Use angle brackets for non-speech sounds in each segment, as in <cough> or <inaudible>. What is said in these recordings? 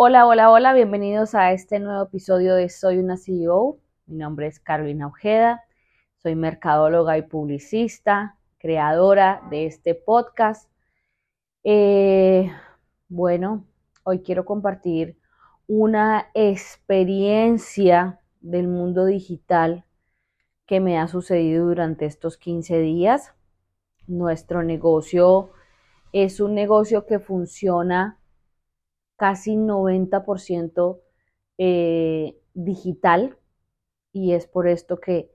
Hola, hola, hola, bienvenidos a este nuevo episodio de Soy una CEO. Mi nombre es Carolina Ojeda, soy mercadóloga y publicista, creadora de este podcast. Eh, bueno, hoy quiero compartir una experiencia del mundo digital que me ha sucedido durante estos 15 días. Nuestro negocio es un negocio que funciona casi 90% eh, digital y es por esto que,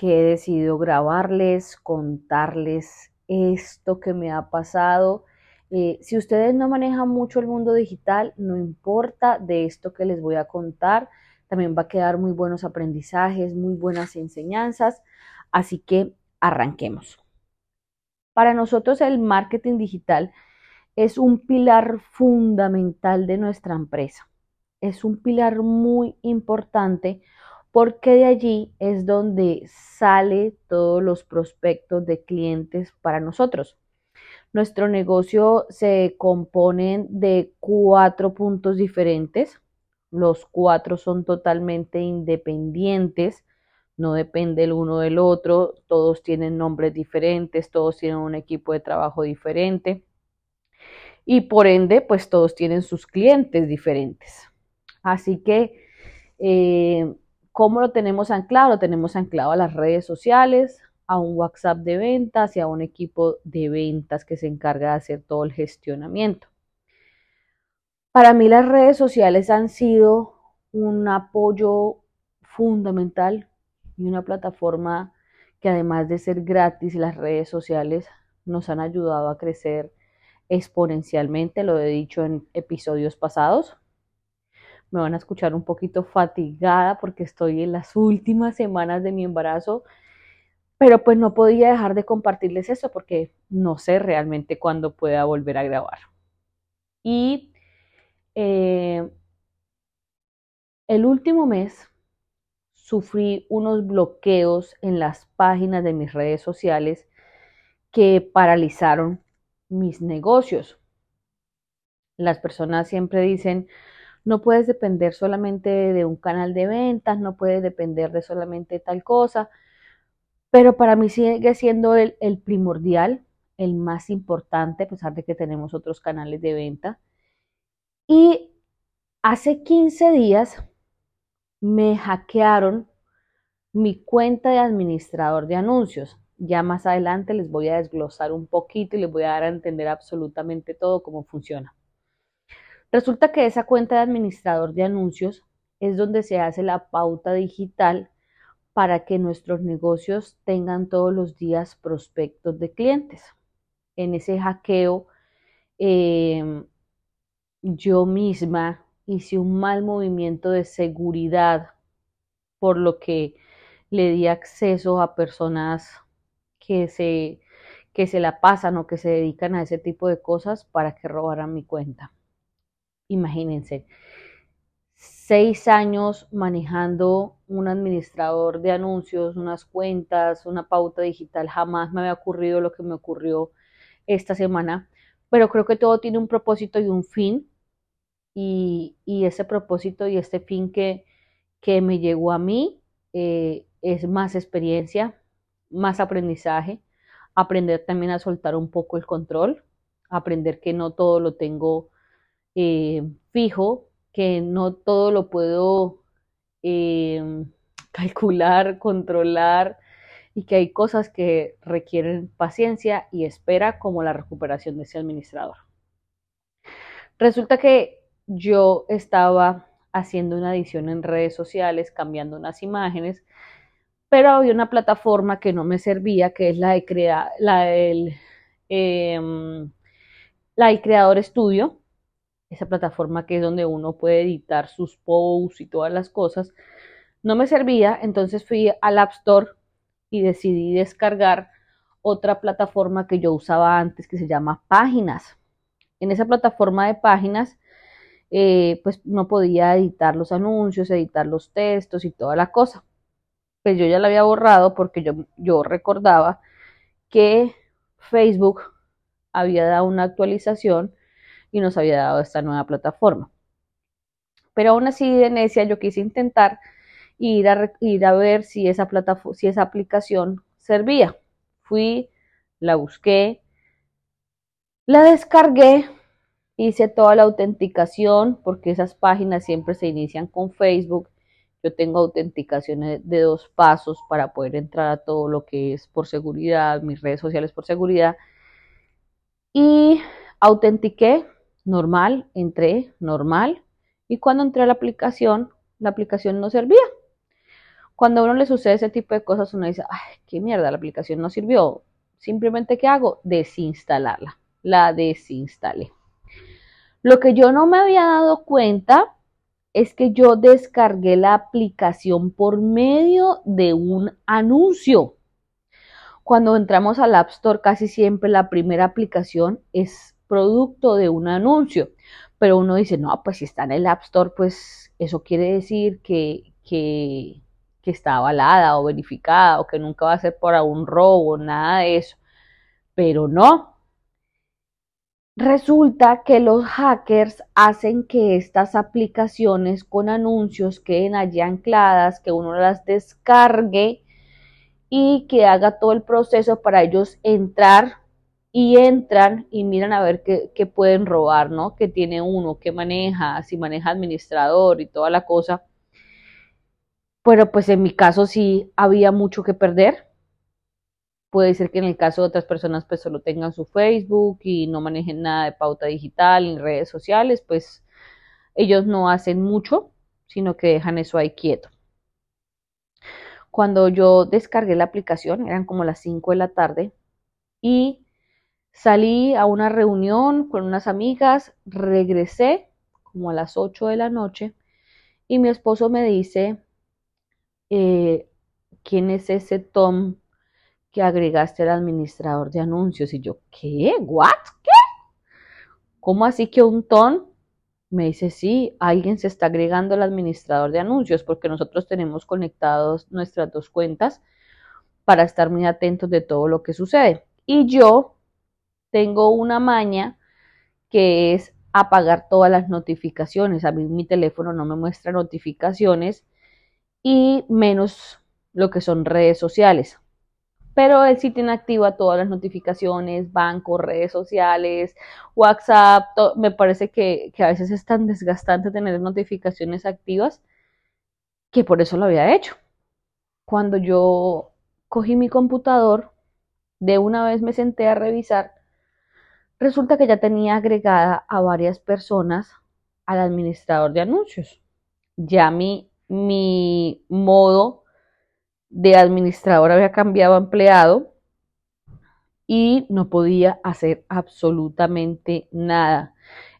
he decidido grabarles, contarles esto que me ha pasado. Eh, si ustedes no manejan mucho el mundo digital, no importa de esto que les voy a contar, también va a quedar muy buenos aprendizajes, muy buenas enseñanzas, así que arranquemos. Para nosotros el marketing digital es un pilar fundamental de nuestra empresa. Es un pilar muy importante porque de allí es donde sale todos los prospectos de clientes para nosotros. Nuestro negocio se compone de cuatro puntos diferentes. Los cuatro son totalmente independientes, no depende el uno del otro, todos tienen nombres diferentes, todos tienen un equipo de trabajo diferente y por ende, pues todos tienen sus clientes diferentes. Así que, eh, ¿cómo lo tenemos anclado? Lo tenemos anclado a las redes sociales, a un WhatsApp de ventas y a un equipo de ventas que se encarga de hacer todo el gestionamiento. Para mí las redes sociales han sido un apoyo fundamental y una plataforma que además de ser gratis, las redes sociales nos han ayudado a crecer exponencialmente, lo he dicho en episodios pasados. Me van a escuchar un poquito fatigada porque estoy en las últimas semanas de mi embarazo, pero pues no podía dejar de compartirles eso porque no sé realmente cuándo pueda volver a grabar. Y eh, el último mes sufrí unos bloqueos en las páginas de mis redes sociales que paralizaron mis negocios. Las personas siempre dicen, no puedes depender solamente de un canal de ventas, no puedes depender de solamente tal cosa, pero para mí sigue siendo el, primordial, el más importante, a pesar de que tenemos otros canales de venta. Y hace 15 días me hackearon mi cuenta de administrador de anuncios. Ya más adelante les voy a desglosar un poquito y les voy a dar a entender absolutamente todo cómo funciona. Resulta que esa cuenta de administrador de anuncios es donde se hace la pauta digital para que nuestros negocios tengan todos los días prospectos de clientes. En ese hackeo, em, yo misma hice un mal movimiento de seguridad, por lo que le di acceso a personas que se, que se la pasan o que se dedican a ese tipo de cosas para que robaran mi cuenta. Imagínense, seis años manejando un administrador de anuncios, unas cuentas, una pauta digital, jamás me había ocurrido lo que me ocurrió esta semana, pero creo que todo tiene un propósito y un fin, y, ese propósito y este fin que, que me llegó a mí eh, es más experiencia, más aprendizaje, aprender también a soltar un poco el control, aprender que no todo lo tengo eh, fijo, que no todo lo puedo eh, <laughs> calcular, controlar y que hay cosas que requieren paciencia y espera como la recuperación de ese administrador. Resulta que yo estaba haciendo una edición en redes sociales, cambiando unas imágenes pero había una plataforma que no me servía, que es la de crea la del em, la Creador Studio, esa plataforma que es donde uno puede editar sus posts y todas las cosas, no me servía, entonces fui al App Store y decidí descargar otra plataforma que yo usaba antes que se llama Páginas. En esa plataforma de páginas, eh, pues no podía editar los anuncios, editar los textos y toda la cosa pues yo ya la había borrado porque yo, yo recordaba que Facebook había dado una actualización y nos había dado esta nueva plataforma. Pero aún así de necia yo quise intentar ir a, ir a ver si esa, plataforma, si esa aplicación servía. Fui, la busqué, la descargué, hice toda la autenticación porque esas páginas siempre se inician con Facebook. Yo tengo autenticaciones de dos pasos para poder entrar a todo lo que es por seguridad, mis redes sociales por seguridad. Y autentiqué normal, entré normal. Y cuando entré a la aplicación, la aplicación no servía. Cuando a uno le sucede ese tipo de cosas, uno dice, ay, qué mierda, la aplicación no sirvió. Simplemente, ¿qué hago? Desinstalarla. La desinstalé. Lo que yo no me había dado cuenta es que yo descargué la aplicación por medio de un anuncio. Cuando entramos al App Store, casi siempre la primera aplicación es producto de un anuncio. Pero uno dice, no, pues si está en el App Store, pues eso quiere decir que, que, está avalada o verificada o que nunca va a ser por algún robo, nada de eso. Pero no. Resulta que los hackers hacen que estas aplicaciones con anuncios queden allí ancladas, que uno las descargue y que haga todo el proceso para ellos entrar y entran y miran a ver qué, qué pueden robar, ¿no? Que tiene uno, qué maneja, si maneja administrador y toda la cosa pero pues en mi caso sí había mucho que perder. Puede ser que en el caso de otras personas pues solo tengan su Facebook y no manejen nada de pauta digital en redes sociales, pues ellos no hacen mucho, sino que dejan eso ahí quieto. Cuando yo descargué la aplicación, eran como las 5 de la tarde, y salí a una reunión con unas amigas, regresé como a las 8 de la noche, y mi esposo me dice, eh, ¿quién es ese Tom que agregaste al administrador de anuncios? Y yo, ¿qué? ¿What? ¿Qué? ¿Cómo así que un Tom? Me dice, sí, alguien se está agregando al administrador de anuncios porque nosotros tenemos conectados nuestras dos cuentas para estar muy atentos de todo lo que sucede. Y yo tengo una maña que es apagar todas las notificaciones. A mí mi teléfono no me muestra notificaciones y menos lo que son redes sociales. Pero él sí tiene activa todas las notificaciones, banco, redes sociales, WhatsApp. Me parece que, que a veces es tan desgastante tener notificaciones activas que por eso lo había hecho. Cuando yo cogí mi computador, de una vez me senté a revisar, resulta que ya tenía agregada a varias personas al administrador de anuncios. Ya mi mi modo de administrador había cambiado a empleado y no podía hacer absolutamente nada.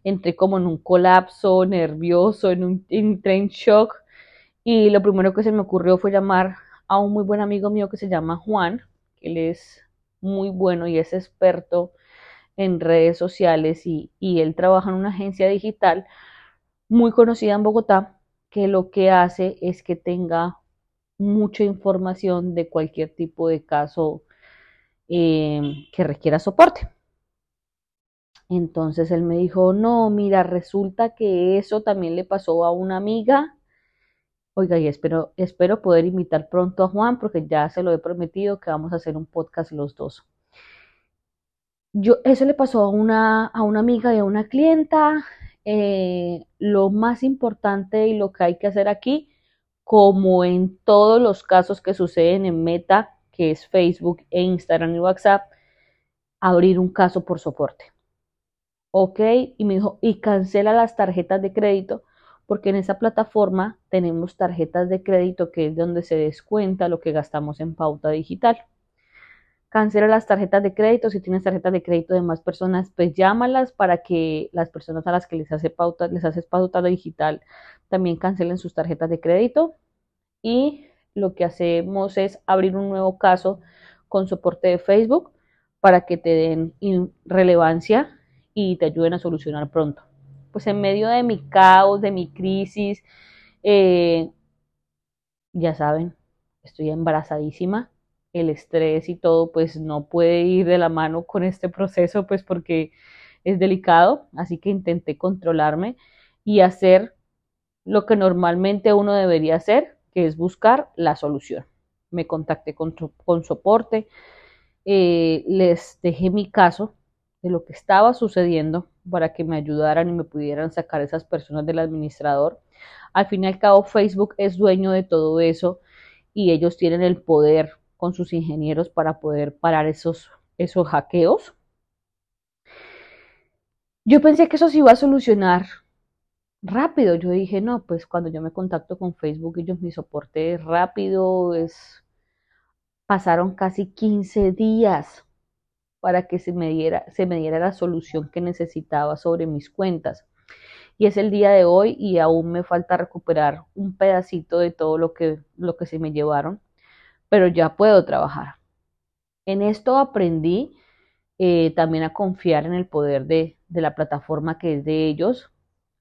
Entré como en un colapso nervioso, en un en shock y lo primero que se me ocurrió fue llamar a un muy buen amigo mío que se llama Juan, que él es muy bueno y es experto en redes sociales y, y él trabaja en una agencia digital muy conocida en Bogotá que lo que hace es que tenga mucha información de cualquier tipo de caso em, que requiera soporte. Entonces él me dijo, no, mira, resulta que eso también le pasó a una amiga. Oiga, y espero, espero poder invitar pronto a Juan porque ya se lo he prometido que vamos a hacer un podcast los dos. Yo, eso le pasó a una, a una amiga y a una clienta. Eh, lo más importante y lo que hay que hacer aquí, como en todos los casos que suceden en Meta, que es Facebook e Instagram y WhatsApp, abrir un caso por soporte. Ok, y me dijo, y cancela las tarjetas de crédito, porque en esa plataforma tenemos tarjetas de crédito que es donde se descuenta lo que gastamos en pauta digital cancela las tarjetas de crédito. Si tienes tarjetas de crédito de más personas, pues llámalas para que las personas a las que les hace pauta, les haces pauta digital también cancelen sus tarjetas de crédito. Y lo que hacemos es abrir un nuevo caso con soporte de Facebook para que te den relevancia y te ayuden a solucionar pronto. Pues en medio de mi caos, de mi crisis, eh, ya saben, estoy embarazadísima el estrés y todo, pues no puede ir de la mano con este proceso, pues porque es delicado, así que intenté controlarme y hacer lo que normalmente uno debería hacer, que es buscar la solución. Me contacté con, con soporte, eh, les dejé mi caso de lo que estaba sucediendo para que me ayudaran y me pudieran sacar esas personas del administrador. Al fin y al cabo, Facebook es dueño de todo eso y ellos tienen el poder con sus ingenieros para poder parar esos, esos hackeos. Yo pensé que eso se iba a solucionar rápido. Yo dije, no, pues cuando yo me contacto con Facebook, ellos mi soporte rápido, es pasaron casi 15 días para que se me diera, se me diera la solución que necesitaba sobre mis cuentas. Y es el día de hoy y aún me falta recuperar un pedacito de todo lo que, lo que se me llevaron, pero ya puedo trabajar. En esto aprendí eh, también a confiar en el poder de, de, la plataforma que es de ellos,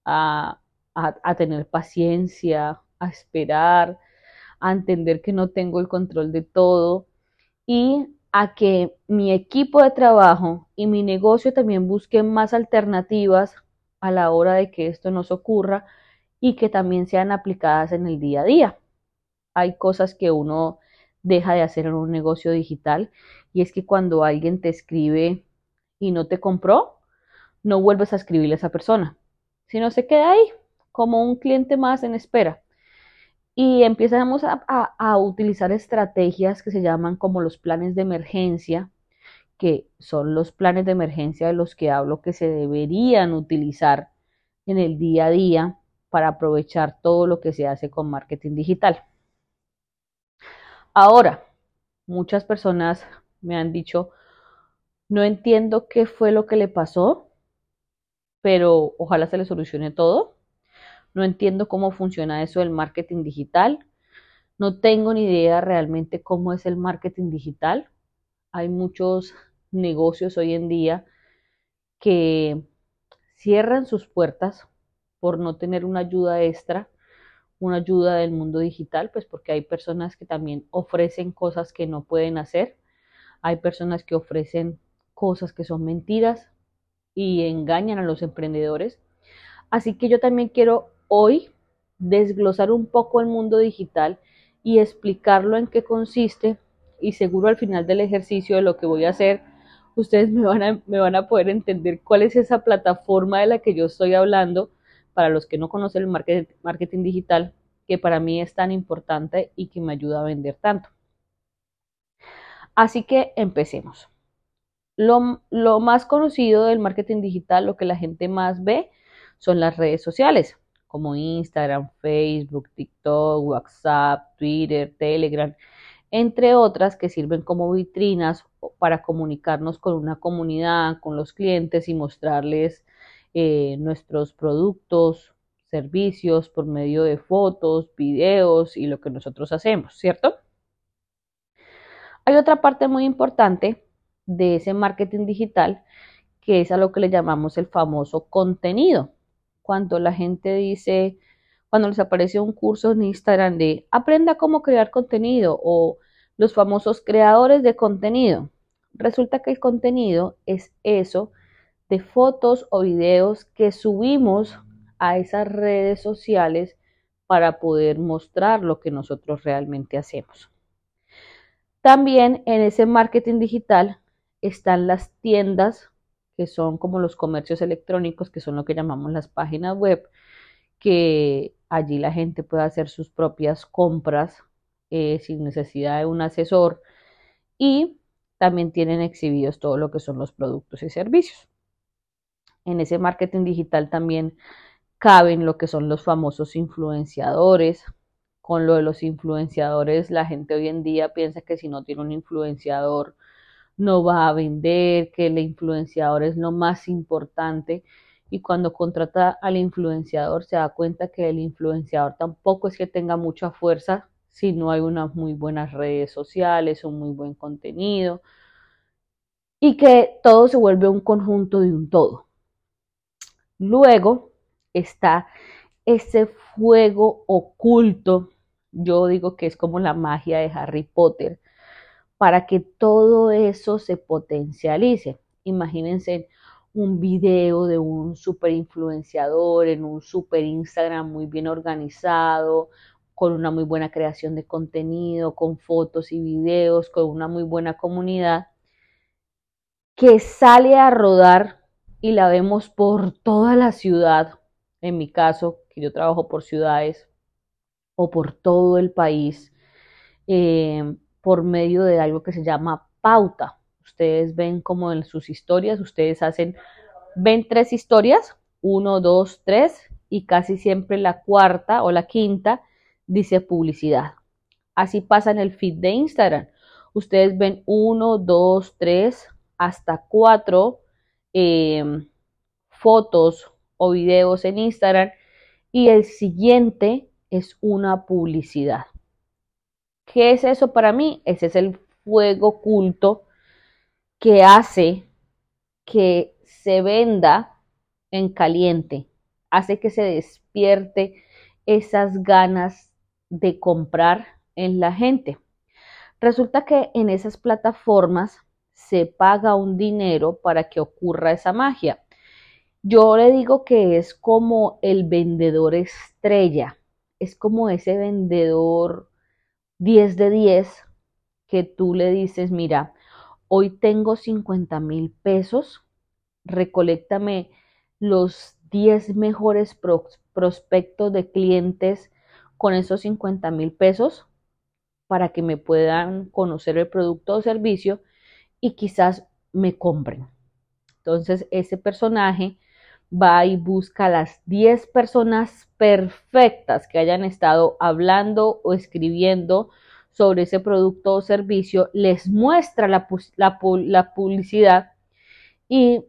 a, tener paciencia, a esperar, a entender que no tengo el control de todo y a que mi equipo de trabajo y mi negocio también busquen más alternativas a la hora de que esto nos ocurra y que también sean aplicadas en el día a día. Hay cosas que uno deja de hacer en un negocio digital y es que cuando alguien te escribe y no te compró, no vuelves a escribirle a esa persona, sino se queda ahí como un cliente más en espera y empezamos a, utilizar estrategias que se llaman como los planes de emergencia, que son los planes de emergencia de los que hablo que se deberían utilizar en el día a día para aprovechar todo lo que se hace con marketing digital. Ahora, muchas personas me han dicho, no entiendo qué fue lo que le pasó, pero ojalá se le solucione todo. No entiendo cómo funciona eso del marketing digital. No tengo ni idea realmente cómo es el marketing digital. Hay muchos negocios hoy en día que cierran sus puertas por no tener una ayuda extra, una ayuda del mundo digital, pues porque hay personas que también ofrecen cosas que no pueden hacer. Hay personas que ofrecen cosas que son mentiras y engañan a los emprendedores. Así que yo también quiero hoy desglosar un poco el mundo digital y explicarlo en qué consiste y seguro al final del ejercicio de lo que voy a hacer, ustedes me van a, me van a poder entender cuál es esa plataforma de la que yo estoy hablando para los que no conocen el marketing, marketing digital, que para mí es tan importante y que me ayuda a vender tanto. Así que empecemos. Lo, lo más conocido del marketing digital, lo que la gente más ve, son las redes sociales como Instagram, Facebook, TikTok, WhatsApp, Twitter, Telegram, entre otras que sirven como vitrinas para comunicarnos con una comunidad, con los clientes y mostrarles eh, nuestros productos, servicios por medio de fotos, videos y lo que nosotros hacemos, ¿cierto? Hay otra parte muy importante de ese marketing digital que es a lo que le llamamos el famoso contenido cuando la gente dice, cuando les aparece un curso en Instagram de aprenda cómo crear contenido o los famosos creadores de contenido. Resulta que el contenido es eso de fotos o videos que subimos a esas redes sociales para poder mostrar lo que nosotros realmente hacemos. También en ese marketing digital están las tiendas que son como los comercios electrónicos, que son lo que llamamos las páginas web, que allí la gente puede hacer sus propias compras eh, sin necesidad de un asesor y también tienen exhibidos todo lo que son los productos y servicios. En ese marketing digital también caben lo que son los famosos influenciadores. Con lo de los influenciadores, la gente hoy en día piensa que si no tiene un influenciador no va a vender, que el influenciador es lo más importante. Y cuando contrata al influenciador se da cuenta que el influenciador tampoco es que tenga mucha fuerza si no hay unas muy buenas redes sociales, un muy buen contenido y que todo se vuelve un conjunto de un todo. Luego está ese fuego oculto, yo digo que es como la magia de Harry Potter, para que todo eso se potencialice. Imagínense un video de un super influenciador en un super Instagram muy bien organizado, con una muy buena creación de contenido, con fotos y videos, con una muy buena comunidad, que sale a rodar y la vemos por toda la ciudad, en mi caso, que yo trabajo por ciudades, o por todo el país, eh, por medio de algo que se llama pauta. Ustedes ven como en sus historias, ustedes hacen, ven tres historias, uno, dos, tres, y casi siempre la cuarta o la quinta dice publicidad. Así pasa en el feed de Instagram. Ustedes ven uno, dos, tres, hasta cuatro em, fotos o videos en Instagram y el siguiente es una publicidad. ¿Qué es eso para mí? Ese es el fuego oculto que hace que se venda en caliente, hace que se despierte esas ganas de comprar en la gente. Resulta que en esas plataformas se paga un dinero para que ocurra esa magia. Yo le digo que es como el vendedor estrella, es como ese vendedor 10 de 10 que tú le dices, mira, hoy tengo 50 mil pesos, recolectame los 10 mejores prospectos de clientes con esos 50 mil pesos para que me puedan conocer el producto o servicio y quizás me compren. Entonces ese personaje va y busca las 10 personas perfectas que hayan estado hablando o escribiendo sobre ese producto o servicio, les muestra la, publicidad y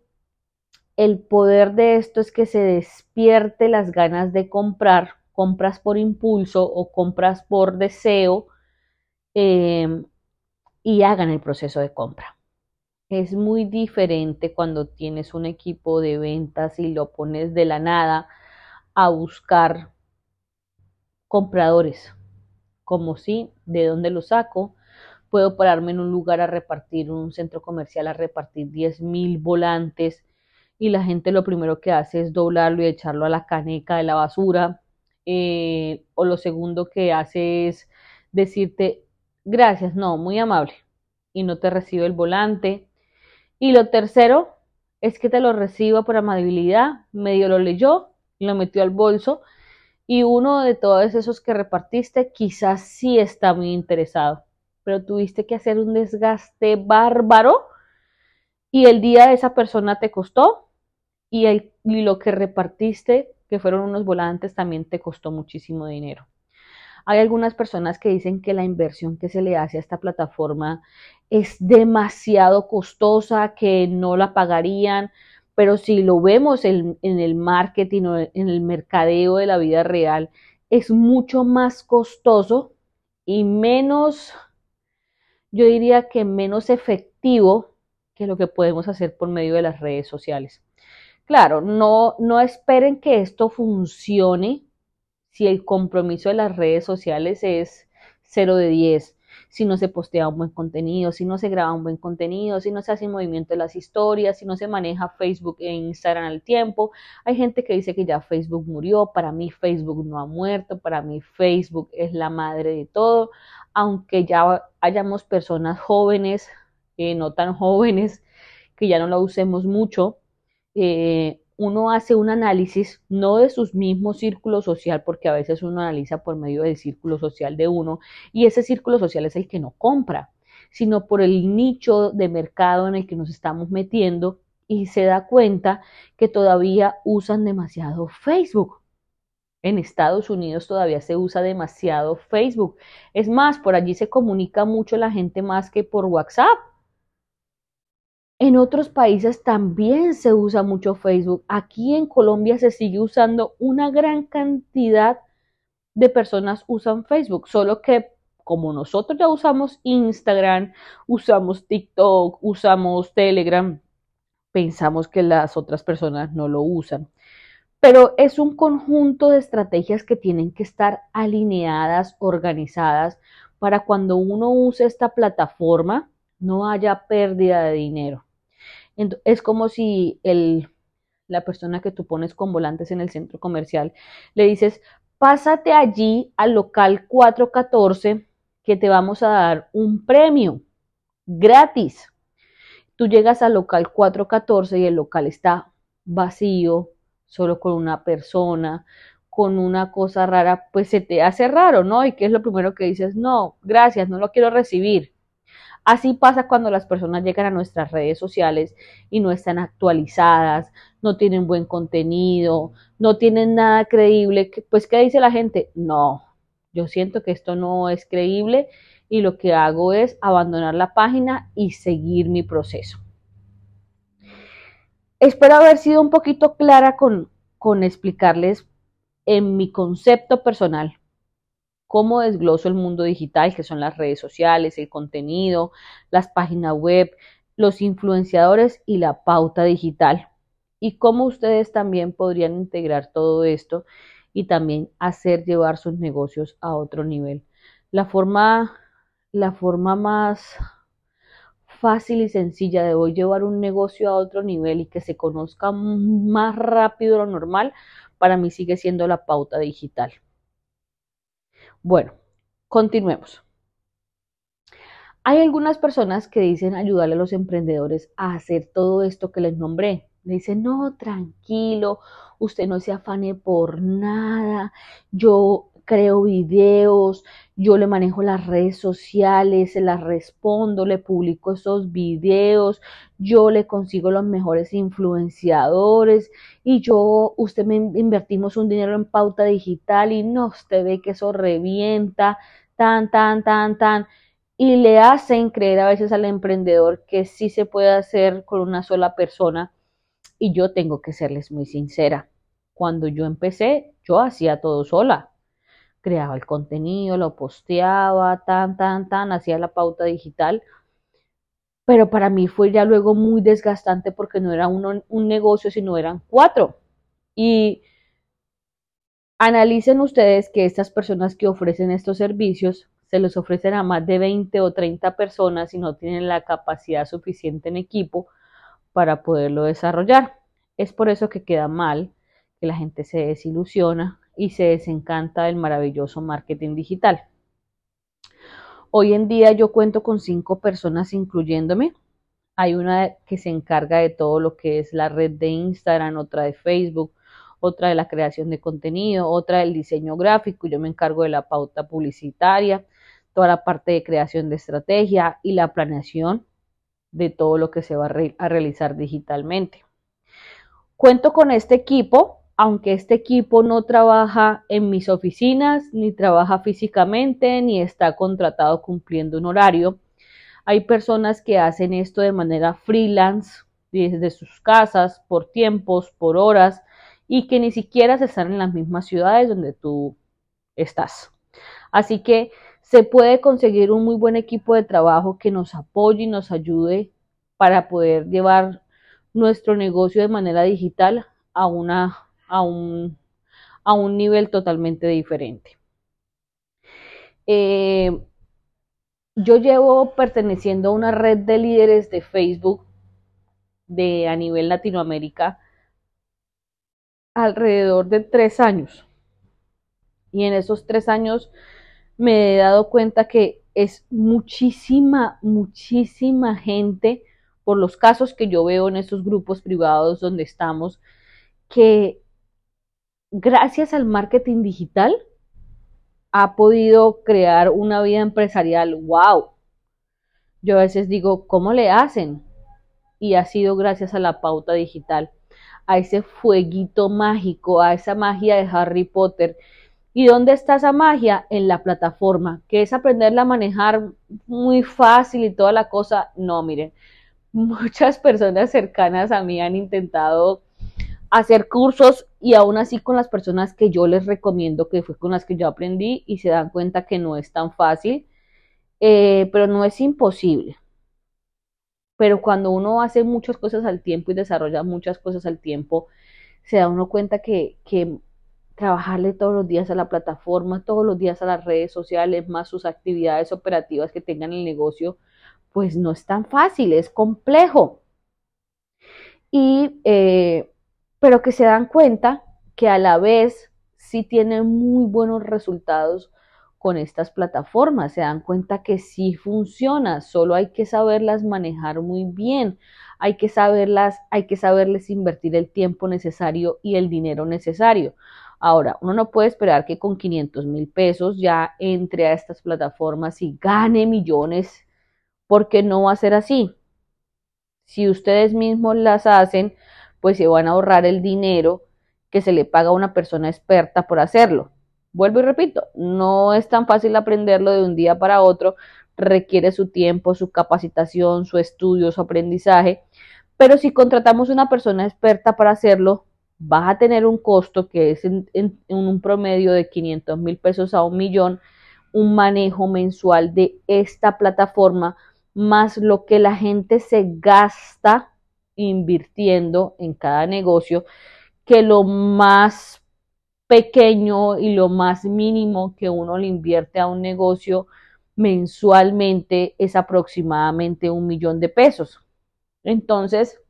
el poder de esto es que se despierte las ganas de comprar compras por impulso o compras por deseo em, y hagan el proceso de compra. Es muy diferente cuando tienes un equipo de ventas y lo pones de la nada a buscar compradores. Como si, ¿de dónde lo saco? Puedo pararme en un lugar a repartir, un centro comercial a repartir 10 mil volantes y la gente lo primero que hace es doblarlo y echarlo a la caneca de la basura eh, o lo segundo que hace es decirte gracias, no, muy amable, y no te recibe el volante. Y lo tercero es que te lo reciba por amabilidad, medio lo leyó, lo metió al bolso y uno de todos esos que repartiste quizás sí está muy interesado, pero tuviste que hacer un desgaste bárbaro y el día de esa persona te costó y, y lo que repartiste que fueron unos volantes, también te costó muchísimo dinero. Hay algunas personas que dicen que la inversión que se le hace a esta plataforma es demasiado costosa, que no la pagarían, pero si lo vemos en, el marketing o en el mercadeo de la vida real, es mucho más costoso y menos, yo diría que menos efectivo que lo que podemos hacer por medio de las redes sociales. Claro, no, no esperen que esto funcione si el compromiso de las redes sociales es 0 de 10, si no se postea un buen contenido, si no se graba un buen contenido, si no se hace movimiento de las historias, si no se maneja Facebook e Instagram al tiempo. Hay gente que dice que ya Facebook murió, para mí Facebook no ha muerto, para mí Facebook es la madre de todo, aunque ya hayamos personas jóvenes, eh, no tan jóvenes, que ya no la usemos mucho eh, uno hace un análisis no de sus mismos círculos social, porque a veces uno analiza por medio del círculo social de uno, y ese círculo social es el que no compra, sino por el nicho de mercado en el que nos estamos metiendo y se da cuenta que todavía usan demasiado Facebook. En Estados Unidos todavía se usa demasiado Facebook. Es más, por allí se comunica mucho la gente más que por WhatsApp. En otros países también se usa mucho Facebook. Aquí en Colombia se sigue usando una gran cantidad de personas usan Facebook, solo que como nosotros ya usamos Instagram, usamos TikTok, usamos Telegram, pensamos que las otras personas no lo usan. Pero es un conjunto de estrategias que tienen que estar alineadas, organizadas, para cuando uno use esta plataforma no haya pérdida de dinero. Es como si el, la persona que tú pones con volantes en el centro comercial le dices, pásate allí al local 414 que te vamos a dar un premio gratis. Tú llegas al local 414 y el local está vacío, solo con una persona, con una cosa rara, pues se te hace raro, ¿no? Y qué es lo primero que dices, no, gracias, no lo quiero recibir. Así pasa cuando las personas llegan a nuestras redes sociales y no están actualizadas, no tienen buen contenido, no tienen nada creíble. Pues, ¿qué dice la gente? No, yo siento que esto no es creíble y lo que hago es abandonar la página y seguir mi proceso. Espero haber sido un poquito clara con, con explicarles en mi concepto personal cómo desgloso el mundo digital, que son las redes sociales, el contenido, las páginas web, los influenciadores y la pauta digital. Y cómo ustedes también podrían integrar todo esto y también hacer llevar sus negocios a otro nivel. La forma, la forma más fácil y sencilla de hoy llevar un negocio a otro nivel y que se conozca más rápido lo normal, para mí sigue siendo la pauta digital. Bueno, continuemos. Hay algunas personas que dicen ayudarle a los emprendedores a hacer todo esto que les nombré. Le dicen, no, tranquilo, usted no se afane por nada, yo creo videos, yo le manejo las redes sociales, se las respondo, le publico esos videos, yo le consigo los mejores influenciadores y yo, usted me invertimos un dinero en pauta digital y no, usted ve que eso revienta, tan, tan, tan, tan. Y le hacen creer a veces al emprendedor que sí se puede hacer con una sola persona. Y yo tengo que serles muy sincera. Cuando yo empecé, yo hacía todo sola creaba el contenido, lo posteaba, tan, tan, tan, hacía la pauta digital. Pero para mí fue ya luego muy desgastante porque no era uno, un negocio, sino eran cuatro. Y analicen ustedes que estas personas que ofrecen estos servicios se los ofrecen a más de 20 o 30 personas y no tienen la capacidad suficiente en equipo para poderlo desarrollar. Es por eso que queda mal, que la gente se desilusiona y se desencanta del maravilloso marketing digital. Hoy en día yo cuento con cinco personas incluyéndome. Hay una que se encarga de todo lo que es la red de Instagram, otra de Facebook, otra de la creación de contenido, otra del diseño gráfico. Yo me encargo de la pauta publicitaria, toda la parte de creación de estrategia y la planeación de todo lo que se va a, realizar digitalmente. Cuento con este equipo aunque este equipo no trabaja en mis oficinas, ni trabaja físicamente, ni está contratado cumpliendo un horario, hay personas que hacen esto de manera freelance, desde sus casas, por tiempos, por horas, y que ni siquiera se están en las mismas ciudades donde tú estás. Así que se puede conseguir un muy buen equipo de trabajo que nos apoye y nos ayude para poder llevar nuestro negocio de manera digital a una a un, a un nivel totalmente diferente. Eh, yo llevo perteneciendo a una red de líderes de Facebook de a nivel Latinoamérica alrededor de tres años. Y en esos tres años me he dado cuenta que es muchísima, muchísima gente, por los casos que yo veo en esos grupos privados donde estamos, que gracias al marketing digital, ha podido crear una vida empresarial. ¡Wow! Yo a veces digo, ¿cómo le hacen? Y ha sido gracias a la pauta digital, a ese fueguito mágico, a esa magia de Harry Potter. ¿Y dónde está esa magia? En la plataforma, que es aprenderla a manejar muy fácil y toda la cosa. No, miren, <laughs> muchas personas cercanas a mí han intentado hacer cursos y aún así con las personas que yo les recomiendo, que fue con las que yo aprendí y se dan cuenta que no es tan fácil, eh, pero no es imposible. Pero cuando uno hace muchas cosas al tiempo y desarrolla muchas cosas al tiempo, se da uno cuenta que, que trabajarle todos los días a la plataforma, todos los días a las redes sociales, más sus actividades operativas que tengan el negocio, pues no es tan fácil, es complejo. y, eh, pero que se dan cuenta que a la vez sí tienen muy buenos resultados con estas plataformas, se dan cuenta que sí funciona, solo hay que saberlas manejar muy bien, hay que saberlas, hay que saberles invertir el tiempo necesario y el dinero necesario. Ahora, uno no puede esperar que con 500 mil pesos ya entre a estas plataformas y gane millones, porque no va a ser así. Si ustedes mismos las hacen, pues se van a ahorrar el dinero que se le paga a una persona experta por hacerlo. Vuelvo y repito, no es tan fácil aprenderlo de un día para otro, requiere su tiempo, su capacitación, su estudio, su aprendizaje, pero si contratamos una persona experta para hacerlo, vas a tener un costo que es en, un promedio de 500 mil pesos a un millón, un manejo mensual de esta plataforma, más lo que la gente se gasta invirtiendo en cada negocio, que lo más pequeño y lo más mínimo que uno le invierte a un negocio mensualmente es aproximadamente un millón de pesos. Entonces,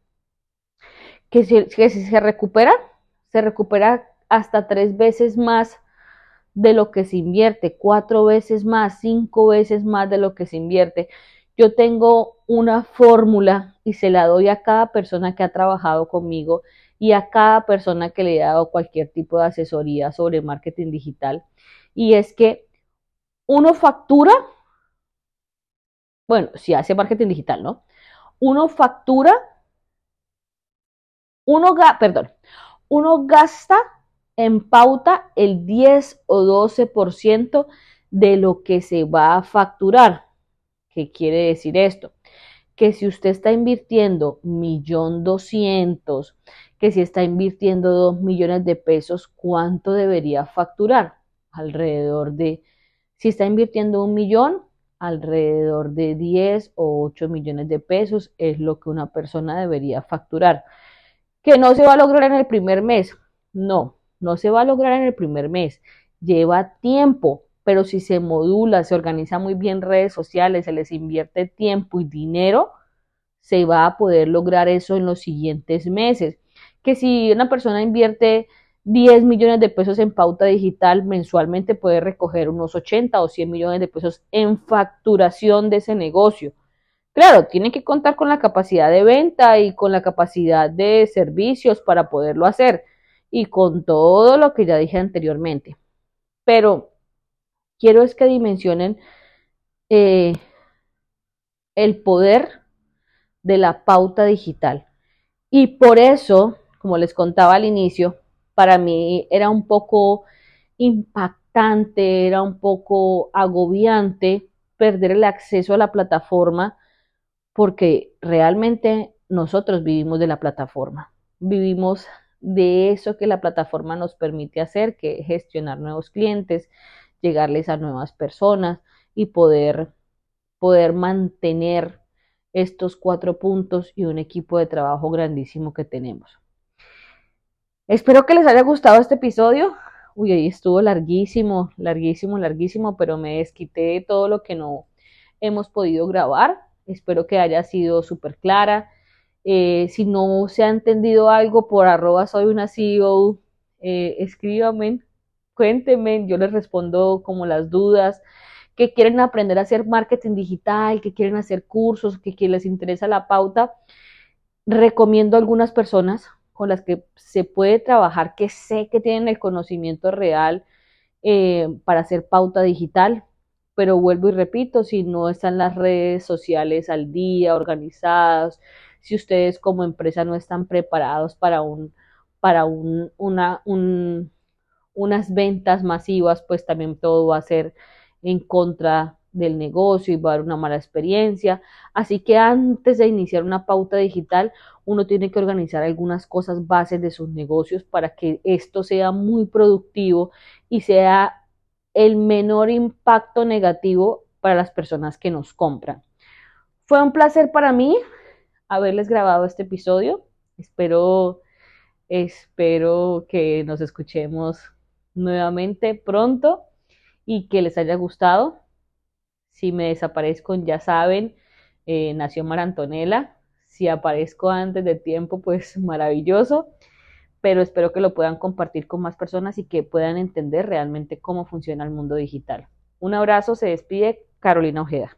que si, se recupera, se recupera hasta tres veces más de lo que se invierte, cuatro veces más, cinco veces más de lo que se invierte. Yo tengo una fórmula y se la doy a cada persona que ha trabajado conmigo y a cada persona que le he dado cualquier tipo de asesoría sobre marketing digital. Y es que uno factura, bueno, si hace marketing digital, ¿no? Uno factura, uno, perdón, uno gasta en pauta el 10 o 12% de lo que se va a facturar. ¿Qué quiere decir esto? Que si usted está invirtiendo millón doscientos que si está invirtiendo 2 millones de pesos, ¿cuánto debería facturar? Alrededor de, si está invirtiendo un millón, alrededor de 10 o 8 millones de pesos es lo que una persona debería facturar. Que no se va a lograr en el primer mes. No, no se va a lograr en el primer mes. Lleva tiempo, pero si se modula, se organiza muy bien redes sociales, se les invierte tiempo y dinero, se va a poder lograr eso en los siguientes meses que si una persona invierte 10 millones de pesos en pauta digital mensualmente puede recoger unos 80 o 100 millones de pesos en facturación de ese negocio. Claro, tiene que contar con la capacidad de venta y con la capacidad de servicios para poderlo hacer y con todo lo que ya dije anteriormente. Pero quiero es que dimensionen eh, el poder de la pauta digital. Y por eso como les contaba al inicio, para mí era un poco impactante, era un poco agobiante perder el acceso a la plataforma porque realmente nosotros vivimos de la plataforma, vivimos de eso que la plataforma nos permite hacer, que es gestionar nuevos clientes, llegarles a nuevas personas y poder, poder mantener estos cuatro puntos y un equipo de trabajo grandísimo que tenemos. Espero que les haya gustado este episodio. Uy, ahí estuvo larguísimo, larguísimo, larguísimo, pero me desquité todo lo que no hemos podido grabar. Espero que haya sido súper clara. Eh, si no se ha entendido algo por arroba soy una CEO, eh, escríbanme, cuéntenme, yo les respondo como las dudas, que quieren aprender a hacer marketing digital, que quieren hacer cursos, que, les interesa la pauta. Recomiendo a algunas personas, con las que se puede trabajar, que sé que tienen el conocimiento real eh, para hacer pauta digital, pero vuelvo y repito, si no están las redes sociales al día, organizadas, si ustedes como empresa no están preparados para un para un, una, unas ventas masivas, pues también todo va a ser en contra del negocio y va a dar una mala experiencia. Así que antes de iniciar una pauta digital, uno tiene que organizar algunas cosas bases de sus negocios para que esto sea muy productivo y sea el menor impacto negativo para las personas que nos compran. Fue un placer para mí haberles grabado este episodio. Espero, espero que nos escuchemos nuevamente pronto y que les haya gustado. Si me desaparezco, ya saben, eh, nació Marantonela. Si aparezco antes de tiempo, pues <laughs> maravilloso, pero espero que lo puedan compartir con más personas y que puedan entender realmente cómo funciona el mundo digital. Un abrazo, se despide Carolina Ojeda.